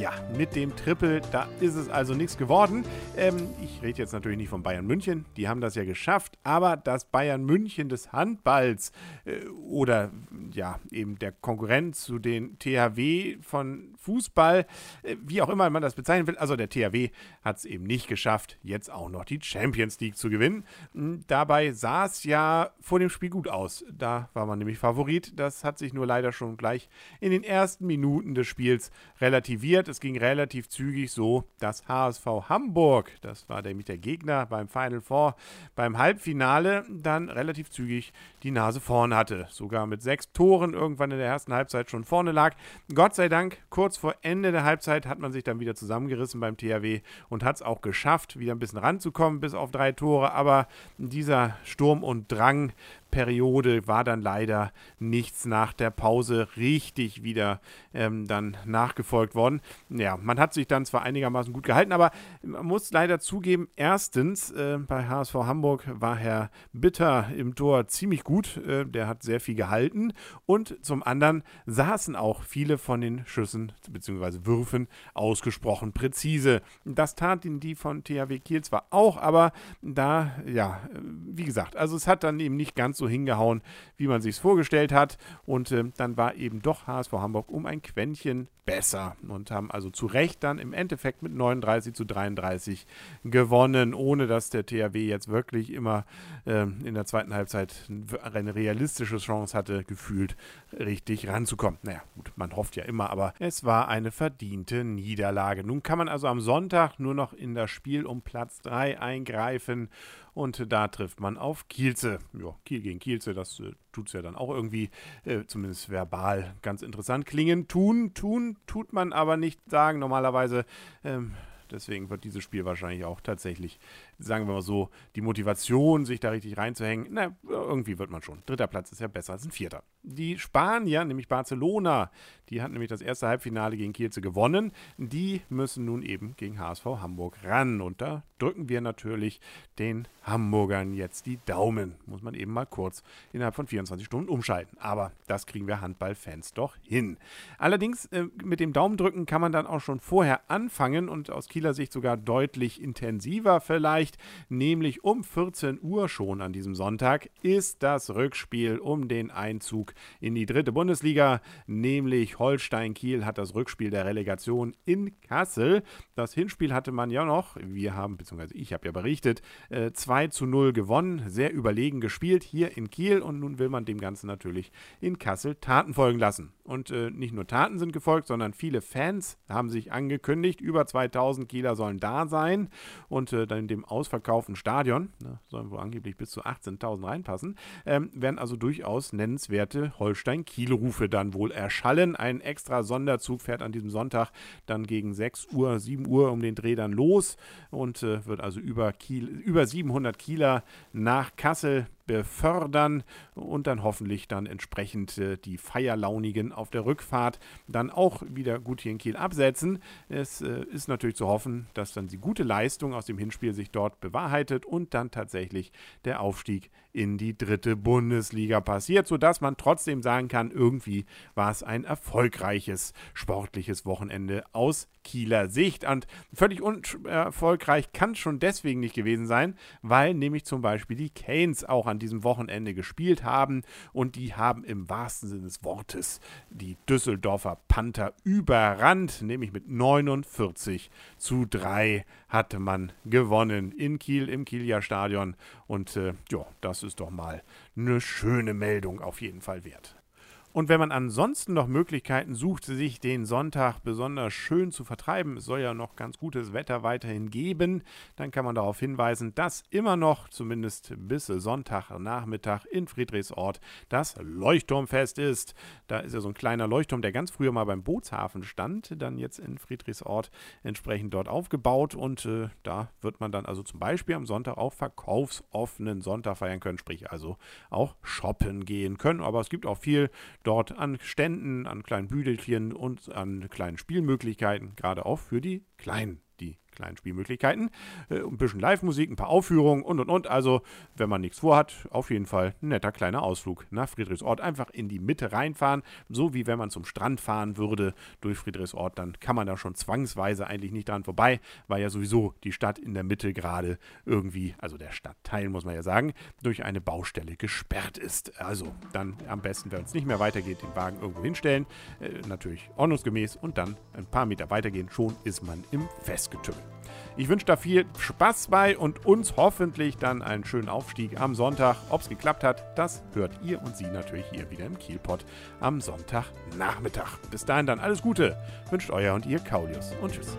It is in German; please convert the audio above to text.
Ja, mit dem Triple, da ist es also nichts geworden. Ähm, ich rede jetzt natürlich nicht von Bayern München, die haben das ja geschafft, aber das Bayern München des Handballs äh, oder ja, eben der Konkurrent zu den THW von Fußball, äh, wie auch immer man das bezeichnen will, also der THW hat es eben nicht geschafft, jetzt auch noch die Champions League zu gewinnen. Hm, dabei sah es ja vor dem Spiel gut aus. Da war man nämlich Favorit. Das hat sich nur leider schon gleich in den ersten Minuten des Spiels relativiert. Es ging relativ zügig so, dass HSV Hamburg, das war nämlich der Gegner beim Final Four, beim Halbfinale dann relativ zügig die Nase vorn hatte. Sogar mit sechs Toren irgendwann in der ersten Halbzeit schon vorne lag. Gott sei Dank, kurz vor Ende der Halbzeit hat man sich dann wieder zusammengerissen beim THW und hat es auch geschafft, wieder ein bisschen ranzukommen bis auf drei Tore. Aber dieser Sturm und Drang Periode war dann leider nichts nach der Pause richtig wieder ähm, dann nachgefolgt worden. Ja, man hat sich dann zwar einigermaßen gut gehalten, aber man muss leider zugeben, erstens äh, bei HSV Hamburg war Herr Bitter im Tor ziemlich gut, äh, der hat sehr viel gehalten und zum anderen saßen auch viele von den Schüssen bzw. Würfen ausgesprochen präzise. Das taten die von THW Kiel zwar auch, aber da, ja, wie gesagt, also es hat dann eben nicht ganz so hingehauen, wie man sich es vorgestellt hat. Und äh, dann war eben doch HSV Hamburg um ein Quäntchen besser und haben also zu Recht dann im Endeffekt mit 39 zu 33 gewonnen, ohne dass der THW jetzt wirklich immer äh, in der zweiten Halbzeit eine realistische Chance hatte, gefühlt richtig ranzukommen. Naja, gut, man hofft ja immer, aber es war eine verdiente Niederlage. Nun kann man also am Sonntag nur noch in das Spiel um Platz 3 eingreifen und da trifft man auf Kielze. Ja, Kiel gegen Kielze, das äh, tut es ja dann auch irgendwie, äh, zumindest verbal, ganz interessant klingen. Tun, tun, tut man aber nicht sagen. Normalerweise ähm, Deswegen wird dieses Spiel wahrscheinlich auch tatsächlich, sagen wir mal so, die Motivation, sich da richtig reinzuhängen, na, irgendwie wird man schon. Dritter Platz ist ja besser als ein vierter. Die Spanier, nämlich Barcelona, die hatten nämlich das erste Halbfinale gegen Kielze gewonnen. Die müssen nun eben gegen HSV Hamburg ran. Und da drücken wir natürlich den Hamburgern jetzt die Daumen. Muss man eben mal kurz innerhalb von 24 Stunden umschalten. Aber das kriegen wir Handballfans doch hin. Allerdings äh, mit dem Daumendrücken kann man dann auch schon vorher anfangen und aus Kiel Kieler Sicht sogar deutlich intensiver vielleicht, nämlich um 14 Uhr schon an diesem Sonntag ist das Rückspiel um den Einzug in die dritte Bundesliga, nämlich Holstein Kiel hat das Rückspiel der Relegation in Kassel. Das Hinspiel hatte man ja noch, wir haben, beziehungsweise ich habe ja berichtet, äh, 2 zu 0 gewonnen, sehr überlegen gespielt hier in Kiel. Und nun will man dem Ganzen natürlich in Kassel Taten folgen lassen. Und äh, nicht nur Taten sind gefolgt, sondern viele Fans haben sich angekündigt, über 2000 Kieler sollen da sein. Und äh, dann in dem ausverkauften Stadion, ne, sollen wohl angeblich bis zu 18.000 reinpassen, ähm, werden also durchaus nennenswerte Holstein-Kiel-Rufe dann wohl erschallen. Ein extra Sonderzug fährt an diesem Sonntag dann gegen 6 Uhr, 7 Uhr um den Dreh dann los und äh, wird also über, Kiel, über 700 Kieler nach Kassel befördern und dann hoffentlich dann entsprechend äh, die Feierlaunigen auf der Rückfahrt dann auch wieder gut hier in Kiel absetzen. Es äh, ist natürlich zu hoffen, dass dann die gute Leistung aus dem Hinspiel sich dort bewahrheitet und dann tatsächlich der Aufstieg in die dritte Bundesliga passiert, sodass man trotzdem sagen kann, irgendwie war es ein erfolgreiches sportliches Wochenende aus Kieler Sicht. Und völlig unerfolgreich kann es schon deswegen nicht gewesen sein, weil nämlich zum Beispiel die Canes auch an diesem Wochenende gespielt haben und die haben im wahrsten Sinne des Wortes die Düsseldorfer Panther überrannt, nämlich mit 49 zu 3 hatte man gewonnen in Kiel im Kieler Stadion und äh, ja, das ist doch mal eine schöne Meldung auf jeden Fall wert. Und wenn man ansonsten noch Möglichkeiten sucht, sich den Sonntag besonders schön zu vertreiben, es soll ja noch ganz gutes Wetter weiterhin geben, dann kann man darauf hinweisen, dass immer noch, zumindest bis Sonntagnachmittag in Friedrichsort, das Leuchtturmfest ist. Da ist ja so ein kleiner Leuchtturm, der ganz früher mal beim Bootshafen stand, dann jetzt in Friedrichsort entsprechend dort aufgebaut und äh, da wird man dann also zum Beispiel am Sonntag auch verkaufsoffenen Sonntag feiern können, sprich also auch shoppen gehen können. Aber es gibt auch viel dort an Ständen, an kleinen Büdelchen und an kleinen Spielmöglichkeiten, gerade auch für die Kleinen kleinen Spielmöglichkeiten. Äh, ein bisschen Live-Musik, ein paar Aufführungen und und und. Also, wenn man nichts vorhat, auf jeden Fall ein netter kleiner Ausflug nach Friedrichsort. Einfach in die Mitte reinfahren, so wie wenn man zum Strand fahren würde durch Friedrichsort. Dann kann man da schon zwangsweise eigentlich nicht dran vorbei, weil ja sowieso die Stadt in der Mitte gerade irgendwie, also der Stadtteil muss man ja sagen, durch eine Baustelle gesperrt ist. Also, dann am besten, wenn es nicht mehr weitergeht, den Wagen irgendwo hinstellen. Äh, natürlich ordnungsgemäß und dann ein paar Meter weitergehen. Schon ist man im Festgetümmel. Ich wünsche da viel Spaß bei und uns hoffentlich dann einen schönen Aufstieg am Sonntag. Ob es geklappt hat, das hört ihr und sie natürlich hier wieder im Kielpot am Sonntagnachmittag. Bis dahin dann alles Gute. Wünscht euer und ihr Kaulius und tschüss.